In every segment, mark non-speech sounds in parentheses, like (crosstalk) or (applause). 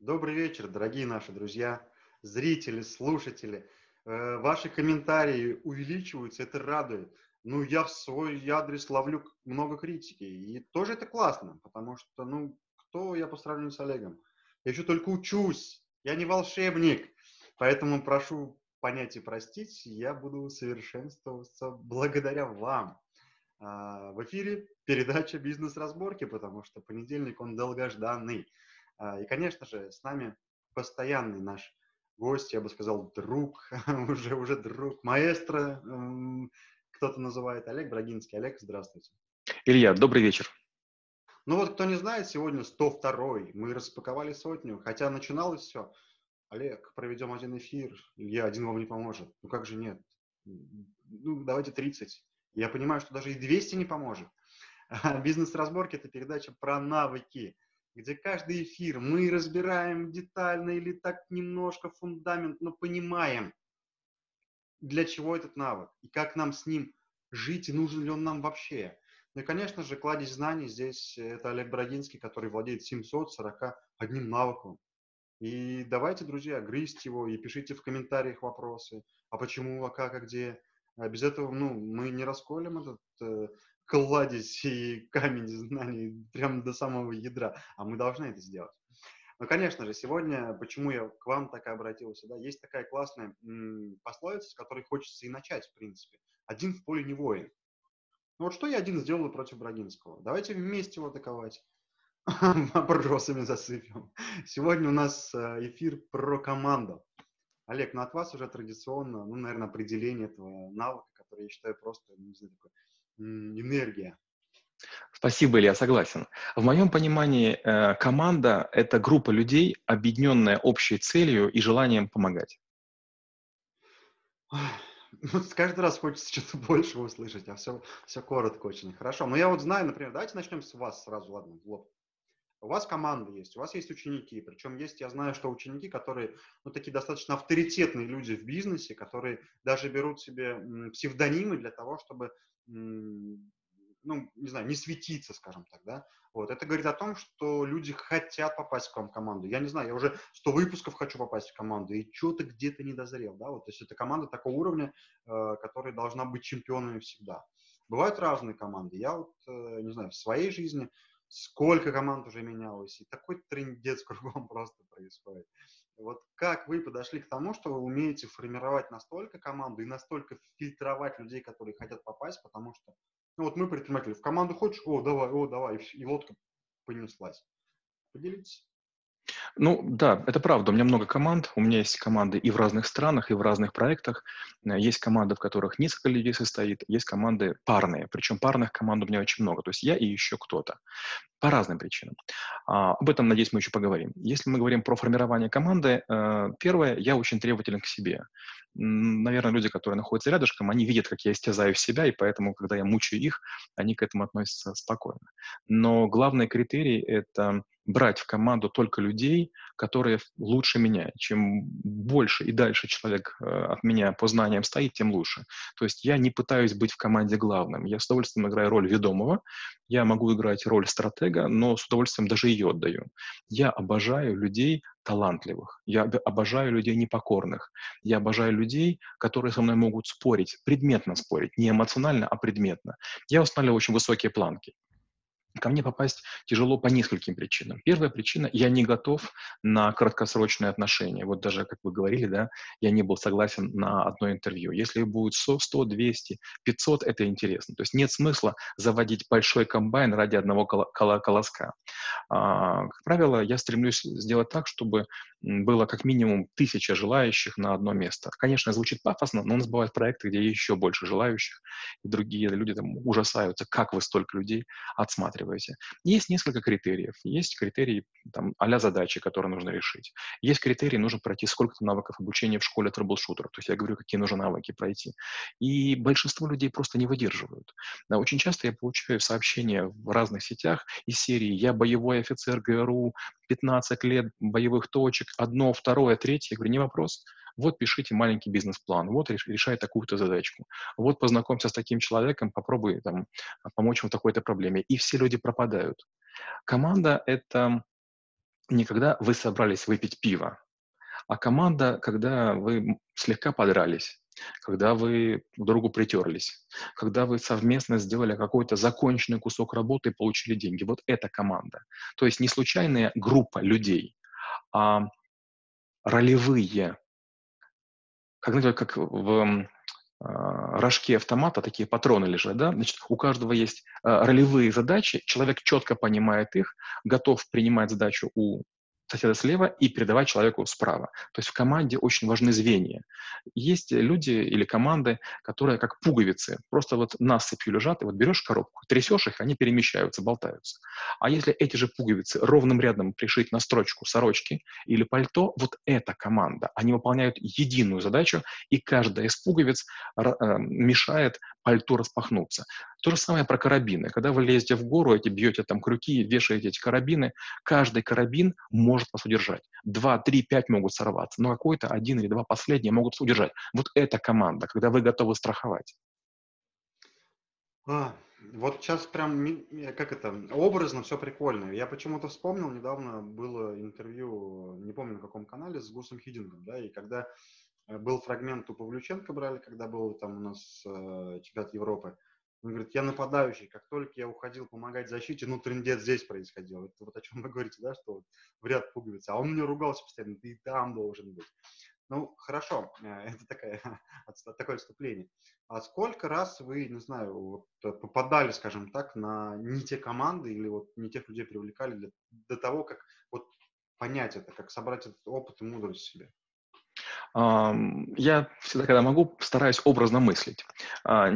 Добрый вечер, дорогие наши друзья, зрители, слушатели. Э, ваши комментарии увеличиваются, это радует. Ну, я в свой адрес ловлю много критики. И тоже это классно, потому что, ну, кто я по сравнению с Олегом? Я еще только учусь, я не волшебник. Поэтому прошу понять и простить, я буду совершенствоваться благодаря вам. А, в эфире передача «Бизнес-разборки», потому что понедельник, он долгожданный. А, и, конечно же, с нами постоянный наш гость, я бы сказал, друг, (laughs) уже, уже друг, маэстро, кто-то называет Олег Брагинский. Олег, здравствуйте. Илья, добрый вечер. Ну вот, кто не знает, сегодня 102 мы распаковали сотню, хотя начиналось все. Олег, проведем один эфир, Илья, один вам не поможет. Ну как же нет? Ну, давайте 30. Я понимаю, что даже и 200 не поможет. (laughs) Бизнес-разборки – это передача про навыки, где каждый эфир мы разбираем детально или так немножко фундамент, но понимаем, для чего этот навык и как нам с ним жить и нужен ли он нам вообще. Ну и, конечно же, кладезь знаний здесь это Олег Брагинский, который владеет 741 навыком. И давайте, друзья, грызть его и пишите в комментариях вопросы. А почему, а как, а где? Без этого ну, мы не расколем этот э, кладезь и камень (laughs) знаний прямо до самого ядра, а мы должны это сделать. Ну, конечно же, сегодня, почему я к вам так и обратился, да, есть такая классная м, пословица, с которой хочется и начать, в принципе. Один в поле не воин. Ну вот что я один сделал против Брагинского? Давайте вместе его атаковать. (laughs) Вопросами засыпем. Сегодня у нас э, эфир про команду. Олег, ну от вас уже традиционно, ну, наверное, определение этого навыка, который я считаю просто, не знаю, такой энергия. Спасибо, Илья, согласен. В моем понимании э, команда – это группа людей, объединенная общей целью и желанием помогать. (laughs) Ну, каждый раз хочется что-то (laughs) больше услышать, а все, все коротко очень. Хорошо. Но я вот знаю, например, давайте начнем с вас сразу, ладно, в лоб. У вас команда есть, у вас есть ученики, причем есть, я знаю, что ученики, которые, ну, такие достаточно авторитетные люди в бизнесе, которые даже берут себе псевдонимы для того, чтобы ну, не знаю, не светиться, скажем так, да. Вот. Это говорит о том, что люди хотят попасть в вам команду. Я не знаю, я уже 100 выпусков хочу попасть в команду, и что-то где-то не дозрел, да. Вот, то есть это команда такого уровня, э, которая должна быть чемпионами всегда. Бывают разные команды. Я вот, э, не знаю, в своей жизни сколько команд уже менялось, и такой трендец (laughs) кругом просто происходит. Вот как вы подошли к тому, что вы умеете формировать настолько команду и настолько фильтровать людей, которые хотят попасть, потому что, ну вот мы предприниматели, в команду хочешь, о, давай, о, давай, и лодка понеслась. Поделитесь. Ну да, это правда. У меня много команд. У меня есть команды и в разных странах, и в разных проектах. Э, есть команды, в которых несколько людей состоит. Есть команды парные. Причем парных команд у меня очень много. То есть я и еще кто-то. По разным причинам. А, об этом, надеюсь, мы еще поговорим. Если мы говорим про формирование команды, э, первое, я очень требователен к себе. Наверное, люди, которые находятся рядышком, они видят, как я истязаю себя, и поэтому, когда я мучаю их, они к этому относятся спокойно. Но главный критерий — это брать в команду только людей, которые лучше меня. Чем больше и дальше человек э, от меня по знаниям стоит, тем лучше. То есть я не пытаюсь быть в команде главным. Я с удовольствием играю роль ведомого, я могу играть роль стратега, но с удовольствием даже ее отдаю. Я обожаю людей талантливых, я обожаю людей непокорных, я обожаю людей, которые со мной могут спорить, предметно спорить, не эмоционально, а предметно. Я устанавливаю очень высокие планки. Ко мне попасть тяжело по нескольким причинам. Первая причина – я не готов на краткосрочные отношения. Вот даже, как вы говорили, да, я не был согласен на одно интервью. Если будет 100, 100 200, 500 – это интересно. То есть нет смысла заводить большой комбайн ради одного кол- кол- колоска. А, как правило, я стремлюсь сделать так, чтобы было как минимум тысяча желающих на одно место. Конечно, звучит пафосно, но у нас бывают проекты, где еще больше желающих, и другие люди там ужасаются, как вы столько людей отсматриваете. Есть несколько критериев. Есть критерии там, а задачи, которые нужно решить. Есть критерии, нужно пройти сколько-то навыков обучения в школе трэблшутеров. То есть я говорю, какие нужно навыки пройти. И большинство людей просто не выдерживают. Да, очень часто я получаю сообщения в разных сетях из серии «Я боевой офицер ГРУ, 15 лет боевых точек, одно, второе, третье. Я говорю, не вопрос. Вот пишите маленький бизнес-план, вот решай такую-то задачку, вот познакомься с таким человеком, попробуй там, помочь ему в такой-то проблеме. И все люди пропадают. Команда — это не когда вы собрались выпить пиво, а команда, когда вы слегка подрались, когда вы друг другу притерлись, когда вы совместно сделали какой-то законченный кусок работы и получили деньги. Вот это команда. То есть не случайная группа людей, а ролевые, как, как в а, рожке автомата такие патроны лежат, да, значит, у каждого есть а, ролевые задачи, человек четко понимает их, готов принимать задачу у соседа слева и передавать человеку справа. То есть в команде очень важны звенья. Есть люди или команды, которые как пуговицы, просто вот насыпью лежат, и вот берешь коробку, трясешь их, они перемещаются, болтаются. А если эти же пуговицы ровным рядом пришить на строчку сорочки или пальто, вот эта команда. Они выполняют единую задачу, и каждая из пуговиц э, мешает пальто распахнуться. То же самое про карабины. Когда вы лезете в гору, эти бьете там крюки, вешаете эти карабины, каждый карабин может вас удержать. Два, три, пять могут сорваться, но какой-то один или два последние могут удержать. Вот эта команда, когда вы готовы страховать. А, вот сейчас прям, как это, образно все прикольно. Я почему-то вспомнил, недавно было интервью, не помню на каком канале, с Гусом Хидингом, да, и когда был фрагмент у Павлюченко брали, когда был там у нас э, чемпионат Европы, он говорит, я нападающий, как только я уходил помогать защите, ну, трендец здесь происходил. Это вот о чем вы говорите, да, что вот в ряд пуговицы. А он мне ругался постоянно, ты там должен быть. Ну, хорошо, э, это такая, (laughs) такое отступление. А сколько раз вы, не знаю, вот, э, попадали, скажем так, на не те команды или вот не тех людей привлекали для, до того, как вот понять это, как собрать этот опыт и мудрость в себе? Я всегда, когда могу, стараюсь образно мыслить. А,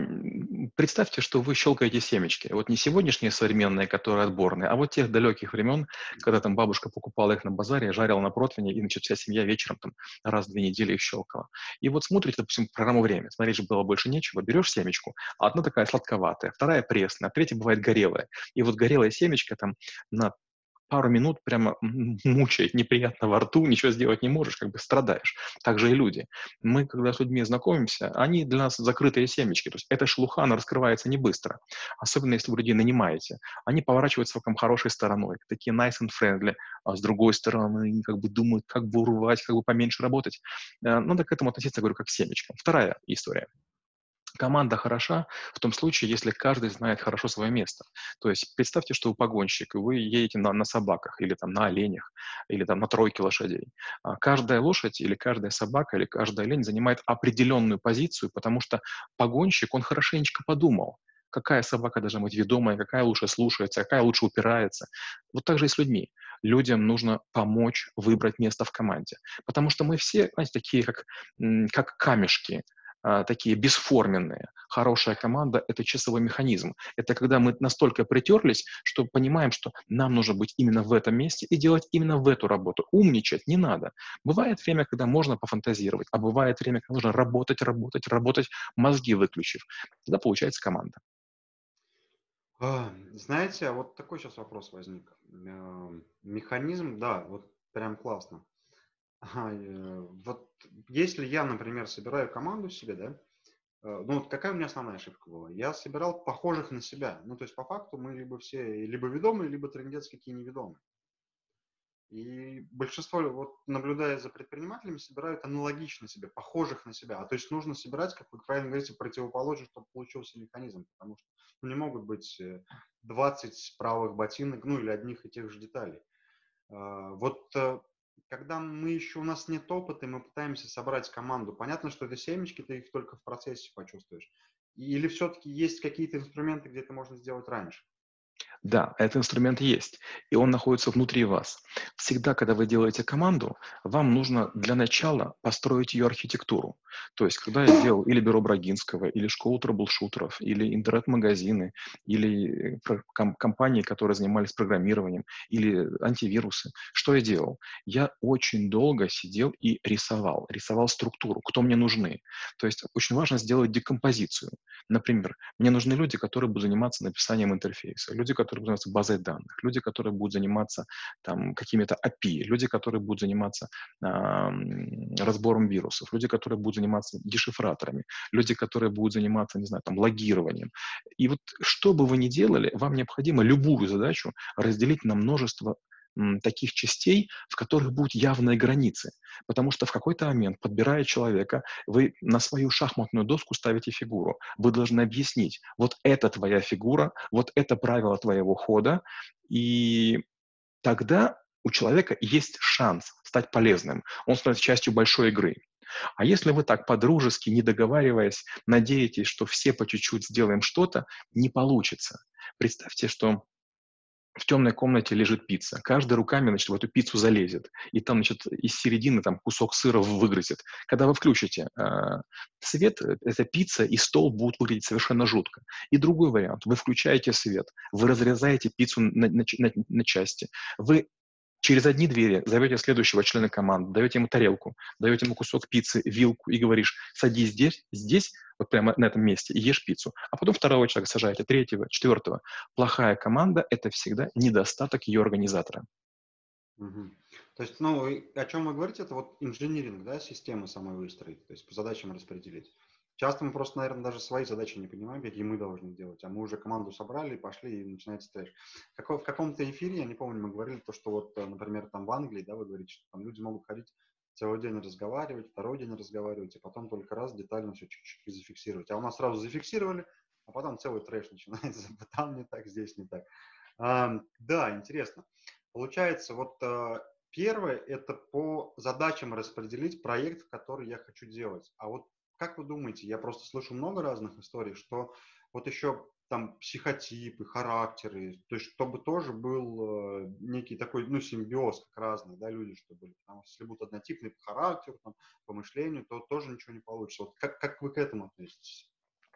представьте, что вы щелкаете семечки. Вот не сегодняшние современные, которые отборные, а вот тех далеких времен, когда там бабушка покупала их на базаре, жарила на противне, и, значит, вся семья вечером там раз в две недели их щелкала. И вот смотрите, допустим, программу «Время». Смотреть же было больше нечего. Берешь семечку, одна такая сладковатая, вторая пресная, третья бывает горелая. И вот горелая семечка там на пару минут прямо (laughs) мучает неприятно во рту, ничего сделать не можешь, как бы страдаешь. Так же и люди. Мы, когда с людьми знакомимся, они для нас закрытые семечки. То есть эта шелуха, она раскрывается не быстро. Особенно, если вы людей нанимаете. Они поворачиваются вам хорошей стороной, такие nice and friendly, а с другой стороны, они как бы думают, как бы урвать, как бы поменьше работать. Э, надо к этому относиться, говорю, как к семечкам. Вторая история – Команда хороша в том случае, если каждый знает хорошо свое место. То есть представьте, что вы погонщик, и вы едете на, на собаках, или там на оленях, или там на тройке лошадей. А каждая лошадь, или каждая собака, или каждая олень занимает определенную позицию, потому что погонщик, он хорошенечко подумал, какая собака должна быть ведомая, какая лучше слушается, какая лучше упирается. Вот так же и с людьми. Людям нужно помочь выбрать место в команде. Потому что мы все, знаете, такие как, как камешки. А, такие бесформенные. Хорошая команда – это часовой механизм. Это когда мы настолько притерлись, что понимаем, что нам нужно быть именно в этом месте и делать именно в эту работу. Умничать не надо. Бывает время, когда можно пофантазировать, а бывает время, когда нужно работать, работать, работать, мозги выключив. Тогда получается команда. А, знаете, а вот такой сейчас вопрос возник. Эм, механизм, да, вот прям классно. Ага, э, вот если я, например, собираю команду себе, да, э, ну вот какая у меня основная ошибка была? Я собирал похожих на себя. Ну, то есть по факту мы либо все либо ведомые, либо трендец какие неведомые. И большинство, вот наблюдая за предпринимателями, собирают аналогично себе, похожих на себя. А то есть нужно собирать, как вы правильно говорите, противоположный, чтобы получился механизм. Потому что ну, не могут быть 20 э, правых ботинок, ну или одних и тех же деталей. А, вот когда мы еще, у нас нет опыта, мы пытаемся собрать команду, понятно, что это семечки, ты их только в процессе почувствуешь. Или все-таки есть какие-то инструменты, где это можно сделать раньше? Да, этот инструмент есть, и он находится внутри вас. Всегда, когда вы делаете команду, вам нужно для начала построить ее архитектуру. То есть, когда я делал или бюро Брагинского, или школу трэблшутеров, или интернет-магазины, или э, ком- компании, которые занимались программированием, или антивирусы, что я делал? Я очень долго сидел и рисовал, рисовал структуру, кто мне нужны. То есть, очень важно сделать декомпозицию. Например, мне нужны люди, которые будут заниматься написанием интерфейса, люди, которые которые будут заниматься базой данных, люди, которые будут заниматься там, какими-то API, люди, которые будут заниматься э, разбором вирусов, люди, которые будут заниматься дешифраторами, люди, которые будут заниматься, не знаю, там, логированием. И вот что бы вы ни делали, вам необходимо любую задачу разделить на множество таких частей, в которых будут явные границы. Потому что в какой-то момент, подбирая человека, вы на свою шахматную доску ставите фигуру. Вы должны объяснить, вот это твоя фигура, вот это правило твоего хода, и тогда у человека есть шанс стать полезным. Он становится частью большой игры. А если вы так по-дружески, не договариваясь, надеетесь, что все по чуть-чуть сделаем что-то, не получится. Представьте, что в темной комнате лежит пицца. Каждый руками, значит, в эту пиццу залезет. И там, значит, из середины там кусок сыра выгрызет. Когда вы включите э, свет, э, эта пицца и стол будут выглядеть совершенно жутко. И другой вариант. Вы включаете свет, вы разрезаете пиццу на, на, на, на части. Вы через одни двери зовете следующего члена команды, даете ему тарелку, даете ему кусок пиццы, вилку и говоришь, садись здесь, здесь, вот прямо на этом месте, и ешь пиццу. А потом второго человека сажаете, третьего, четвертого. Плохая команда — это всегда недостаток ее организатора. Угу. То есть, ну, о чем вы говорите, это вот инжиниринг, да, системы самой выстроить, то есть по задачам распределить. Часто мы просто, наверное, даже свои задачи не понимаем, какие мы должны делать, а мы уже команду собрали, пошли и начинается трэш. в каком-то эфире, я не помню, мы говорили то, что вот, э, например, там в Англии, да, вы говорите, что там люди могут ходить целый день разговаривать, второй день разговаривать, и потом только раз детально все чуть-чуть зафиксировать. А у нас сразу зафиксировали, а потом целый трэш (laughs) начинается, там не так, здесь не так. А, да, интересно. Получается, вот а, первое – это по задачам распределить проект, который я хочу делать. А вот как вы думаете, я просто слышу много разных историй, что вот еще там психотипы, характеры, то есть чтобы тоже был э, некий такой, ну, симбиоз, как разные, да, люди, чтобы были. Потому что если будут однотипные по характеру, там, по мышлению, то тоже ничего не получится. Вот как, как вы к этому относитесь?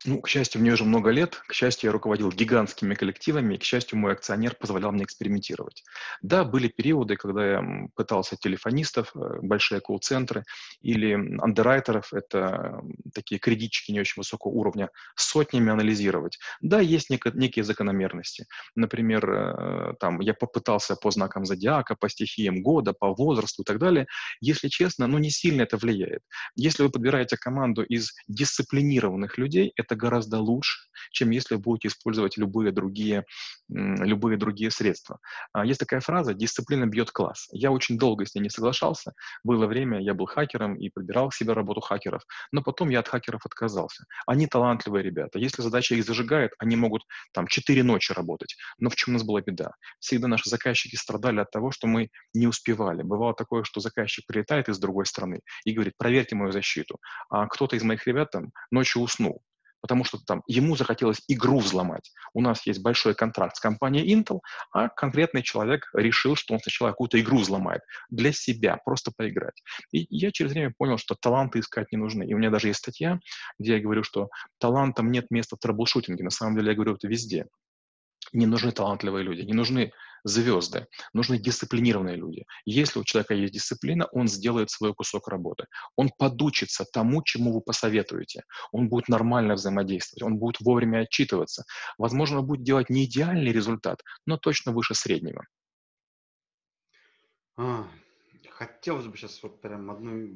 Ну, к счастью, мне уже много лет. К счастью, я руководил гигантскими коллективами, и, к счастью, мой акционер позволял мне экспериментировать. Да, были периоды, когда я пытался телефонистов, э, большие колл-центры, или андеррайтеров, это такие кредитчики не очень высокого уровня, сотнями анализировать. Да, есть нек- некие закономерности. Например, э, там, я попытался по знакам зодиака, по стихиям года, по возрасту и так далее. Если честно, ну, не сильно это влияет. Если вы подбираете команду из дисциплинированных людей, это это гораздо лучше, чем если вы будете использовать любые другие, любые другие средства. А, есть такая фраза «дисциплина бьет класс». Я очень долго с ней не соглашался. Было время, я был хакером и подбирал себе работу хакеров, но потом я от хакеров отказался. Они талантливые ребята. Если задача их зажигает, они могут там 4 ночи работать. Но в чем у нас была беда? Всегда наши заказчики страдали от того, что мы не успевали. Бывало такое, что заказчик прилетает из другой страны и говорит, проверьте мою защиту. А кто-то из моих ребят там ночью уснул потому что там ему захотелось игру взломать. У нас есть большой контракт с компанией Intel, а конкретный человек решил, что он сначала какую-то игру взломает для себя, просто поиграть. И я через время понял, что таланты искать не нужны. И у меня даже есть статья, где я говорю, что талантам нет места в трэблшутинге. На самом деле я говорю это везде. Не нужны талантливые люди, не нужны звезды, нужны дисциплинированные люди. Если у человека есть дисциплина, он сделает свой кусок работы. Он подучится тому, чему вы посоветуете. Он будет нормально взаимодействовать, он будет вовремя отчитываться. Возможно, он будет делать не идеальный результат, но точно выше среднего. А, хотелось бы сейчас вот прям одну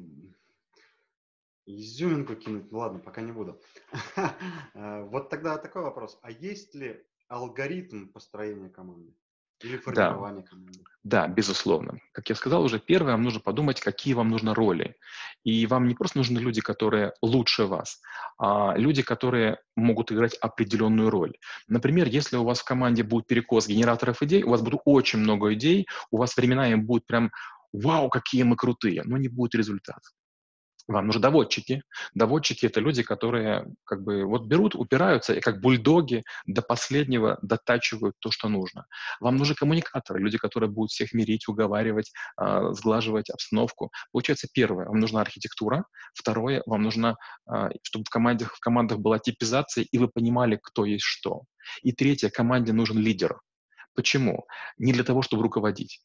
изюминку кинуть. Ну ладно, пока не буду. А, (laughs) вот тогда такой вопрос. А есть ли алгоритм построения команды? Или формирование да. команды. Да, безусловно. Как я сказал уже, первое, вам нужно подумать, какие вам нужны роли. И вам не просто нужны люди, которые лучше вас, а люди, которые могут играть определенную роль. Например, если у вас в команде будет перекос генераторов идей, у вас будет очень много идей, у вас временами будет прям «Вау, какие мы крутые!», но не будет результата. Вам нужны доводчики. Доводчики — это люди, которые как бы вот берут, упираются и как бульдоги до последнего дотачивают то, что нужно. Вам нужны коммуникаторы, люди, которые будут всех мирить, уговаривать, э, сглаживать обстановку. Получается, первое, вам нужна архитектура. Второе, вам нужно, э, чтобы в, команде, в командах была типизация, и вы понимали, кто есть что. И третье, команде нужен лидер. Почему? Не для того, чтобы руководить,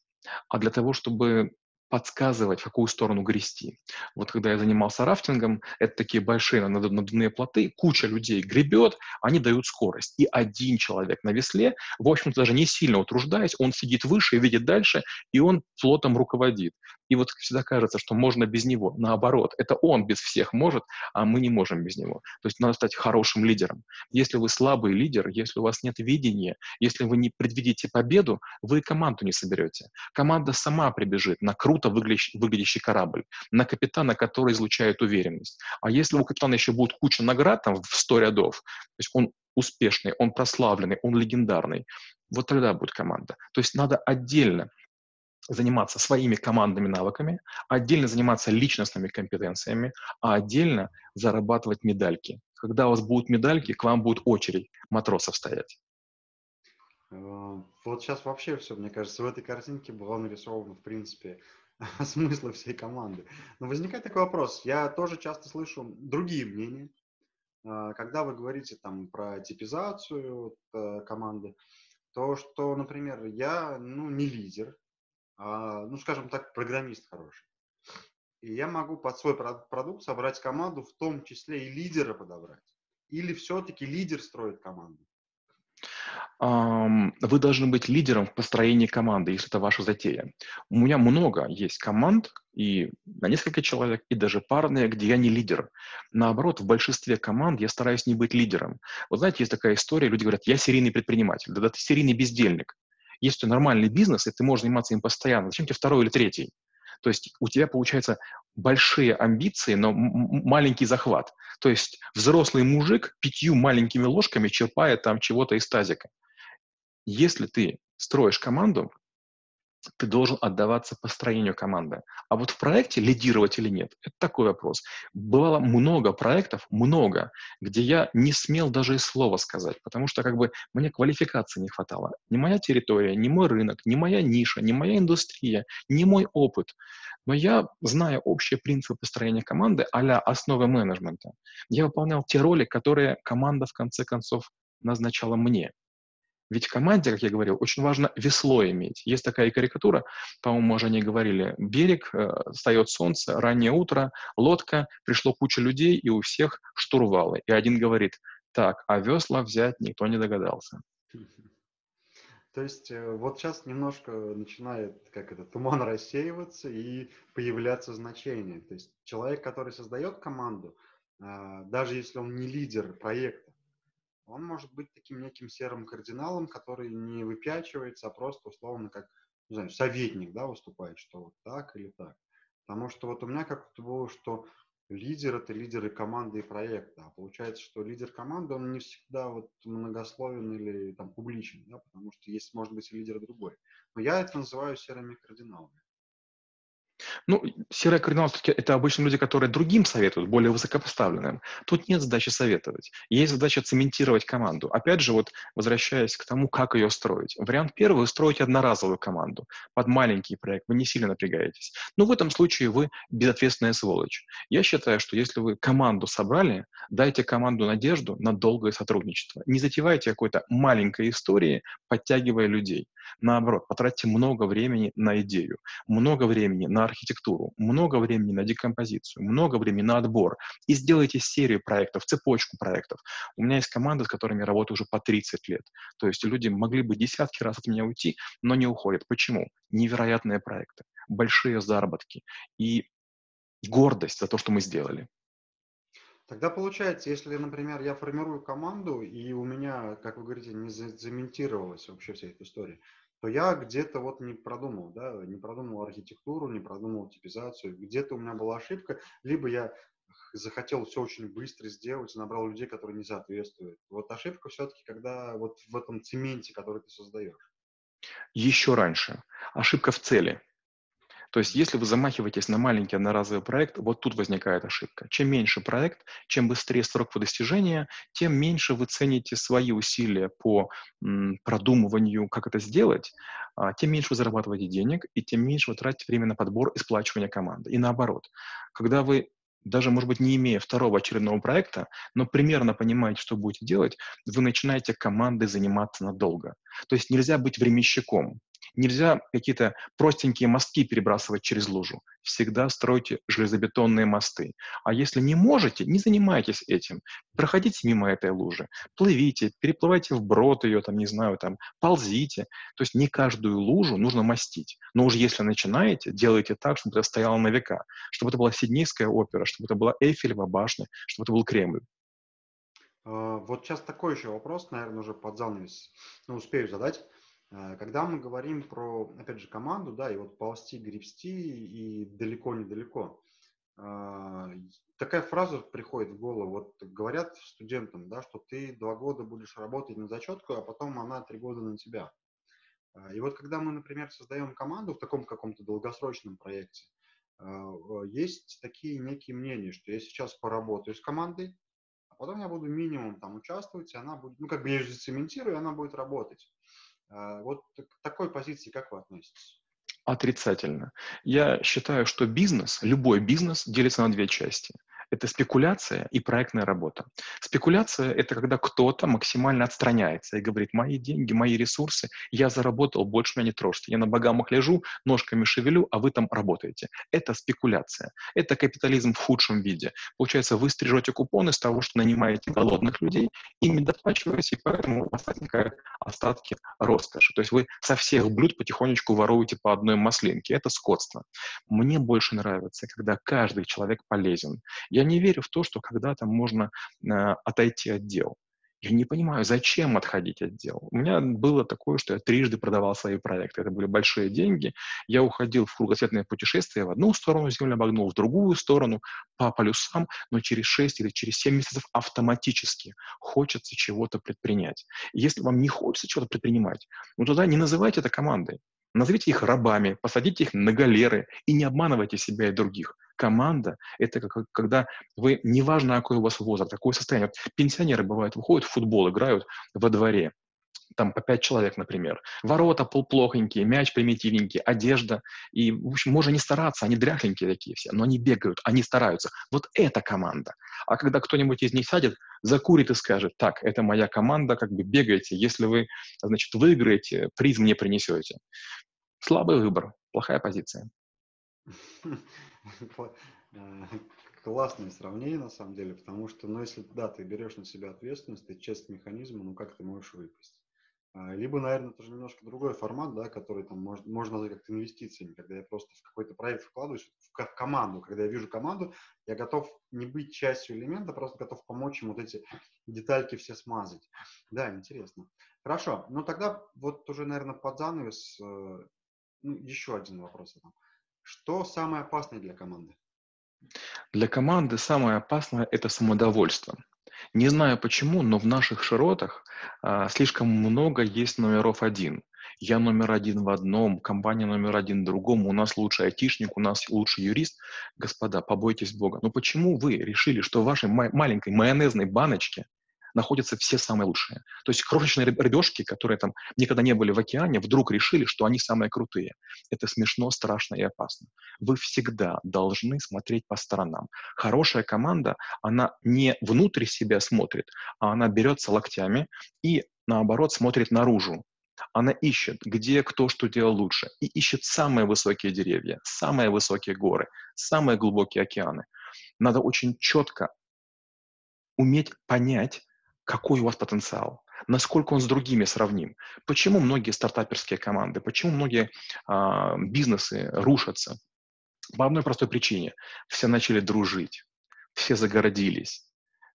а для того, чтобы подсказывать, в какую сторону грести. Вот когда я занимался рафтингом, это такие большие надувные плоты, куча людей гребет, они дают скорость. И один человек на весле, в общем-то, даже не сильно утруждаясь, он сидит выше и видит дальше, и он флотом руководит. И вот всегда кажется, что можно без него. Наоборот, это он без всех может, а мы не можем без него. То есть надо стать хорошим лидером. Если вы слабый лидер, если у вас нет видения, если вы не предвидите победу, вы команду не соберете. Команда сама прибежит на круто выглядящий, корабль, на капитана, который излучает уверенность. А если у капитана еще будет куча наград там в 100 рядов, то есть он успешный, он прославленный, он легендарный, вот тогда будет команда. То есть надо отдельно заниматься своими командными навыками, отдельно заниматься личностными компетенциями, а отдельно зарабатывать медальки. Когда у вас будут медальки, к вам будет очередь матросов стоять. Э, вот сейчас вообще все, мне кажется, в этой картинке было нарисовано, в принципе, (laughs) смысл всей команды. Но возникает такой вопрос. Я тоже часто слышу другие мнения. Э, когда вы говорите там про типизацию э, команды, то, что, например, я, ну, не лидер, ну, скажем так, программист хороший. И я могу под свой продукт собрать команду, в том числе и лидера подобрать. Или все-таки лидер строит команду? Вы должны быть лидером в построении команды, если это ваша затея. У меня много есть команд, и на несколько человек, и даже парные, где я не лидер. Наоборот, в большинстве команд я стараюсь не быть лидером. Вот знаете, есть такая история, люди говорят, я серийный предприниматель. Да, да ты серийный бездельник. Если у тебя нормальный бизнес, и ты можешь заниматься им постоянно, зачем тебе второй или третий? То есть у тебя получается большие амбиции, но маленький захват. То есть взрослый мужик пятью маленькими ложками черпает там чего-то из тазика. Если ты строишь команду, ты должен отдаваться построению команды. А вот в проекте лидировать или нет, это такой вопрос. Бывало много проектов, много, где я не смел даже и слова сказать, потому что как бы мне квалификации не хватало. Ни моя территория, ни мой рынок, ни моя ниша, ни моя индустрия, ни мой опыт. Но я, зная общие принципы построения команды, а основы менеджмента, я выполнял те роли, которые команда в конце концов назначала мне. Ведь в команде, как я говорил, очень важно весло иметь. Есть такая карикатура, по-моему, мы уже не говорили. Берег, э, встает солнце, раннее утро, лодка, пришло куча людей, и у всех штурвалы. И один говорит, так, а весла взять никто не догадался. (laughs) То есть э, вот сейчас немножко начинает как это туман рассеиваться и появляться значение. То есть человек, который создает команду, а, даже если он не лидер проекта, он может быть таким неким серым кардиналом, который не выпячивается, а просто условно как, не знаю, советник, да, выступает, что вот так или так. Потому что вот у меня как-то было, что лидер – это лидеры команды и проекта. А получается, что лидер команды, он не всегда вот многословен или там публичен, да, потому что есть, может быть, и лидер другой. Но я это называю серыми кардиналами. Ну, серые кардиналы все-таки это обычно люди, которые другим советуют, более высокопоставленным. Тут нет задачи советовать. Есть задача цементировать команду. Опять же, вот возвращаясь к тому, как ее строить. Вариант первый – вы строите одноразовую команду под маленький проект, вы не сильно напрягаетесь. Но в этом случае вы безответственная сволочь. Я считаю, что если вы команду собрали, дайте команду надежду на долгое сотрудничество. Не затевайте какой-то маленькой истории, подтягивая людей. Наоборот, потратьте много времени на идею, много времени на архитектуру, много времени на декомпозицию, много времени на отбор и сделайте серию проектов, цепочку проектов. У меня есть команда, с которыми я работаю уже по 30 лет. То есть люди могли бы десятки раз от меня уйти, но не уходят. Почему? Невероятные проекты, большие заработки и гордость за то, что мы сделали. Тогда получается, если, например, я формирую команду, и у меня, как вы говорите, не заментировалась вообще вся эта история, то я где-то вот не продумал, да, не продумал архитектуру, не продумал типизацию, где-то у меня была ошибка, либо я захотел все очень быстро сделать, набрал людей, которые не соответствуют. Вот ошибка все-таки, когда вот в этом цементе, который ты создаешь. Еще раньше. Ошибка в цели. То есть если вы замахиваетесь на маленький одноразовый проект, вот тут возникает ошибка. Чем меньше проект, чем быстрее срок по достижения, тем меньше вы цените свои усилия по м, продумыванию, как это сделать, а, тем меньше вы зарабатываете денег, и тем меньше вы тратите время на подбор и сплачивание команды. И наоборот, когда вы даже, может быть, не имея второго очередного проекта, но примерно понимаете, что будете делать, вы начинаете командой заниматься надолго. То есть нельзя быть временщиком. Нельзя какие-то простенькие мостки перебрасывать через лужу. Всегда стройте железобетонные мосты. А если не можете, не занимайтесь этим. Проходите мимо этой лужи, плывите, переплывайте вброд ее, там, не знаю, там, ползите. То есть не каждую лужу нужно мастить. Но уже если начинаете, делайте так, чтобы это стояло на века, чтобы это была Сиднейская опера, чтобы это была Эйфелева башня, чтобы это был Кремль. А, вот сейчас такой еще вопрос, наверное, уже под занавес, ну, успею задать. А, когда мы говорим про, опять же, команду, да, и вот ползти, гребсти и далеко-недалеко, а, такая фраза приходит в голову. Вот говорят студентам, да, что ты два года будешь работать на зачетку, а потом она три года на тебя. И вот когда мы, например, создаем команду в таком каком-то долгосрочном проекте, есть такие некие мнения, что я сейчас поработаю с командой, а потом я буду минимум там участвовать, и она будет, ну, как бы я ее зацементирую, и она будет работать. А, вот к такой позиции как вы относитесь? Отрицательно. Я считаю, что бизнес, любой бизнес делится на две части – это спекуляция и проектная работа. Спекуляция – это когда кто-то максимально отстраняется и говорит, мои деньги, мои ресурсы, я заработал, больше меня не трожьте. Я на богамах лежу, ножками шевелю, а вы там работаете. Это спекуляция. Это капитализм в худшем виде. Получается, вы стрижете купоны с того, что нанимаете голодных людей, ими доплачиваете, и поэтому у вас возникают остатки роскоши. То есть вы со всех блюд потихонечку воруете по одной маслинке. Это скотство. Мне больше нравится, когда каждый человек полезен. Я не верю в то, что когда-то можно э, отойти от дел. Я не понимаю, зачем отходить от дел. У меня было такое, что я трижды продавал свои проекты. Это были большие деньги. Я уходил в кругосветное путешествие в одну сторону земли, обогнул в другую сторону по полюсам, но через 6 или через 7 месяцев автоматически хочется чего-то предпринять. если вам не хочется чего-то предпринимать, ну тогда не называйте это командой. Назовите их рабами, посадите их на галеры и не обманывайте себя и других. Команда – это как, когда вы, неважно, какой у вас возраст, какое состояние. Пенсионеры, бывают, выходят в футбол, играют во дворе, там по пять человек, например. Ворота полплохонькие, мяч примитивненький, одежда. И, в общем, можно не стараться, они дряхленькие такие все, но они бегают, они стараются. Вот это команда. А когда кто-нибудь из них сядет, закурит и скажет, так, это моя команда, как бы бегайте, если вы, значит, выиграете, приз мне принесете. Слабый выбор, плохая позиция. (laughs) (laughs) Э, классное сравнение, на самом деле, потому что, ну, если, да, ты берешь на себя ответственность, ты часть механизма, ну, как ты можешь выпасть? А, либо, наверное, тоже немножко другой формат, да, который там можно, можно назвать как инвестициями, когда я просто в какой-то проект вкладываюсь, в, команду. Когда я вижу команду, я готов не быть частью элемента, просто готов помочь им вот эти детальки все смазать. Да, интересно. Хорошо, ну тогда вот уже, наверное, под занавес э, ну, еще один вопрос. Что самое опасное для команды? Для команды самое опасное – это самодовольство. Не знаю почему, но в наших широтах а, слишком много есть номеров один. Я номер один в одном, компания номер один в другом, у нас лучший айтишник, у нас лучший юрист. Господа, побойтесь Бога. Но почему вы решили, что в вашей маленькой майонезной баночке находятся все самые лучшие. То есть крошечные рыбешки, которые там никогда не были в океане, вдруг решили, что они самые крутые. Это смешно, страшно и опасно. Вы всегда должны смотреть по сторонам. Хорошая команда, она не внутрь себя смотрит, а она берется локтями и, наоборот, смотрит наружу. Она ищет, где кто что делал лучше, и ищет самые высокие деревья, самые высокие горы, самые глубокие океаны. Надо очень четко уметь понять, какой у вас потенциал, насколько он с другими сравним. Почему многие стартаперские команды, почему многие а, бизнесы рушатся? По одной простой причине. Все начали дружить, все загородились,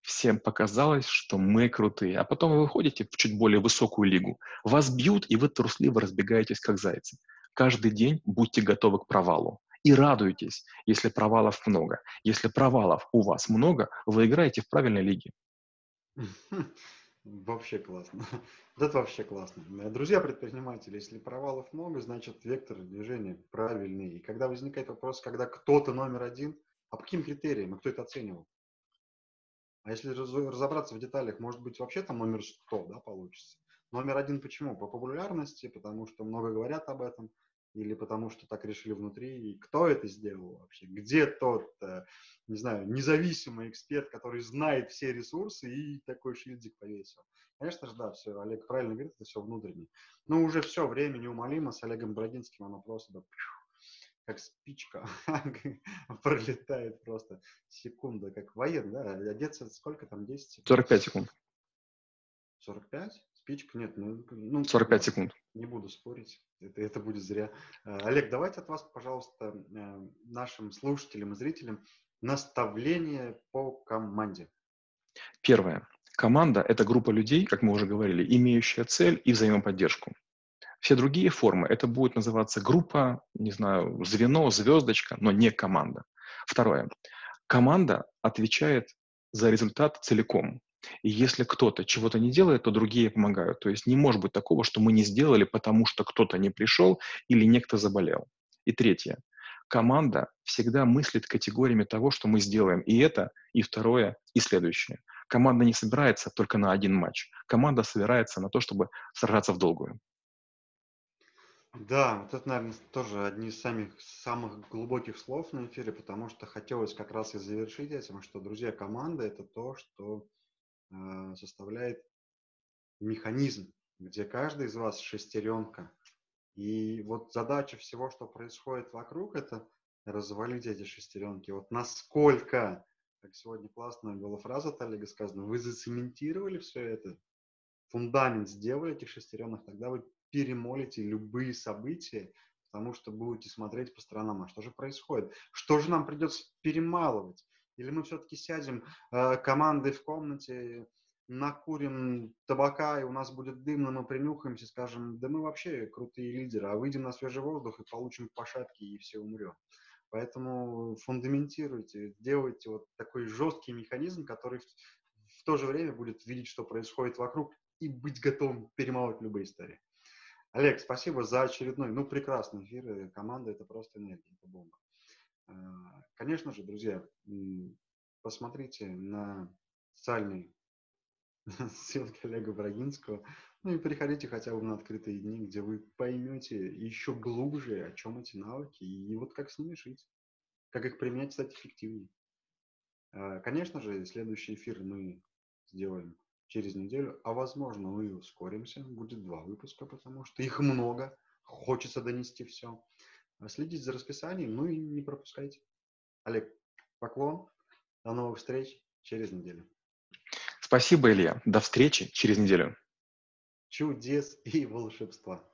всем показалось, что мы крутые. А потом вы выходите в чуть более высокую лигу, вас бьют, и вы трусливо разбегаетесь, как зайцы. Каждый день будьте готовы к провалу. И радуйтесь, если провалов много. Если провалов у вас много, вы играете в правильной лиге. (laughs) Вообще классно. (laughs) Это вообще классно. Э, друзья предприниматели, если провалов много, значит вектор движения правильный. И когда возникает вопрос, когда кто-то номер один, а по каким критериям, и кто это оценивал? А если разобраться в деталях, может быть, вообще там номер 100 да, получится. Номер один почему? По популярности, потому что много говорят об этом. Или потому что так решили внутри, и кто это сделал вообще, где тот, э, не знаю, независимый эксперт, который знает все ресурсы и такой шильдик повесил. Конечно же, да, все, Олег правильно говорит, это все внутренне. Но уже все, время неумолимо, с Олегом Брагинским оно просто да, как спичка (laughs) пролетает просто секунда, как воен, да, одеться сколько там, 10 секунд? 45 секунд. 45? Спичка? Нет, ну... ну 45 секунд. Не буду спорить, это, это будет зря. Э, Олег, давайте от вас, пожалуйста, э, нашим слушателям и зрителям наставление по команде. Первое. Команда – это группа людей, как мы уже говорили, имеющая цель и взаимоподдержку. Все другие формы – это будет называться группа, не знаю, звено, звездочка, но не команда. Второе. Команда отвечает за результат целиком. И если кто-то чего-то не делает, то другие помогают. То есть не может быть такого, что мы не сделали, потому что кто-то не пришел или некто заболел. И третье. Команда всегда мыслит категориями того, что мы сделаем. И это, и второе, и следующее. Команда не собирается только на один матч. Команда собирается на то, чтобы сражаться в долгую. Да, вот это, наверное, тоже одни из самых, самых глубоких слов на эфире, потому что хотелось как раз и завершить этим, что, друзья, команда – это то, что составляет механизм, где каждый из вас шестеренка. И вот задача всего, что происходит вокруг, это развалить эти шестеренки. Вот насколько, как сегодня классная была фраза от Олега сказана, вы зацементировали все это, фундамент сделали этих шестеренок, тогда вы перемолите любые события, потому что будете смотреть по сторонам, а что же происходит? Что же нам придется перемалывать? Или мы все-таки сядем э, командой в комнате, накурим табака, и у нас будет дымно, мы принюхаемся, скажем, да мы вообще крутые лидеры, а выйдем на свежий воздух и получим пошатки, и все умрем. Поэтому фундаментируйте, делайте вот такой жесткий механизм, который в, в то же время будет видеть, что происходит вокруг, и быть готовым перемалывать любые истории. Олег, спасибо за очередной, ну, прекрасный эфир. Команда – это просто энергия, это бомба. А, конечно же, друзья, посмотрите на социальные ссылки (laughs) Олега Брагинского, ну и приходите хотя бы на открытые дни, где вы поймете еще глубже, о чем эти навыки, и вот как с ними жить, как их применять, стать эффективнее. А, конечно же, следующий эфир мы сделаем через неделю, а возможно мы ускоримся, будет два выпуска, потому что их много, хочется донести все. А следите за расписанием, ну и не пропускайте. Олег, поклон, до новых встреч через неделю. Спасибо, Илья. До встречи через неделю. Чудес и волшебства.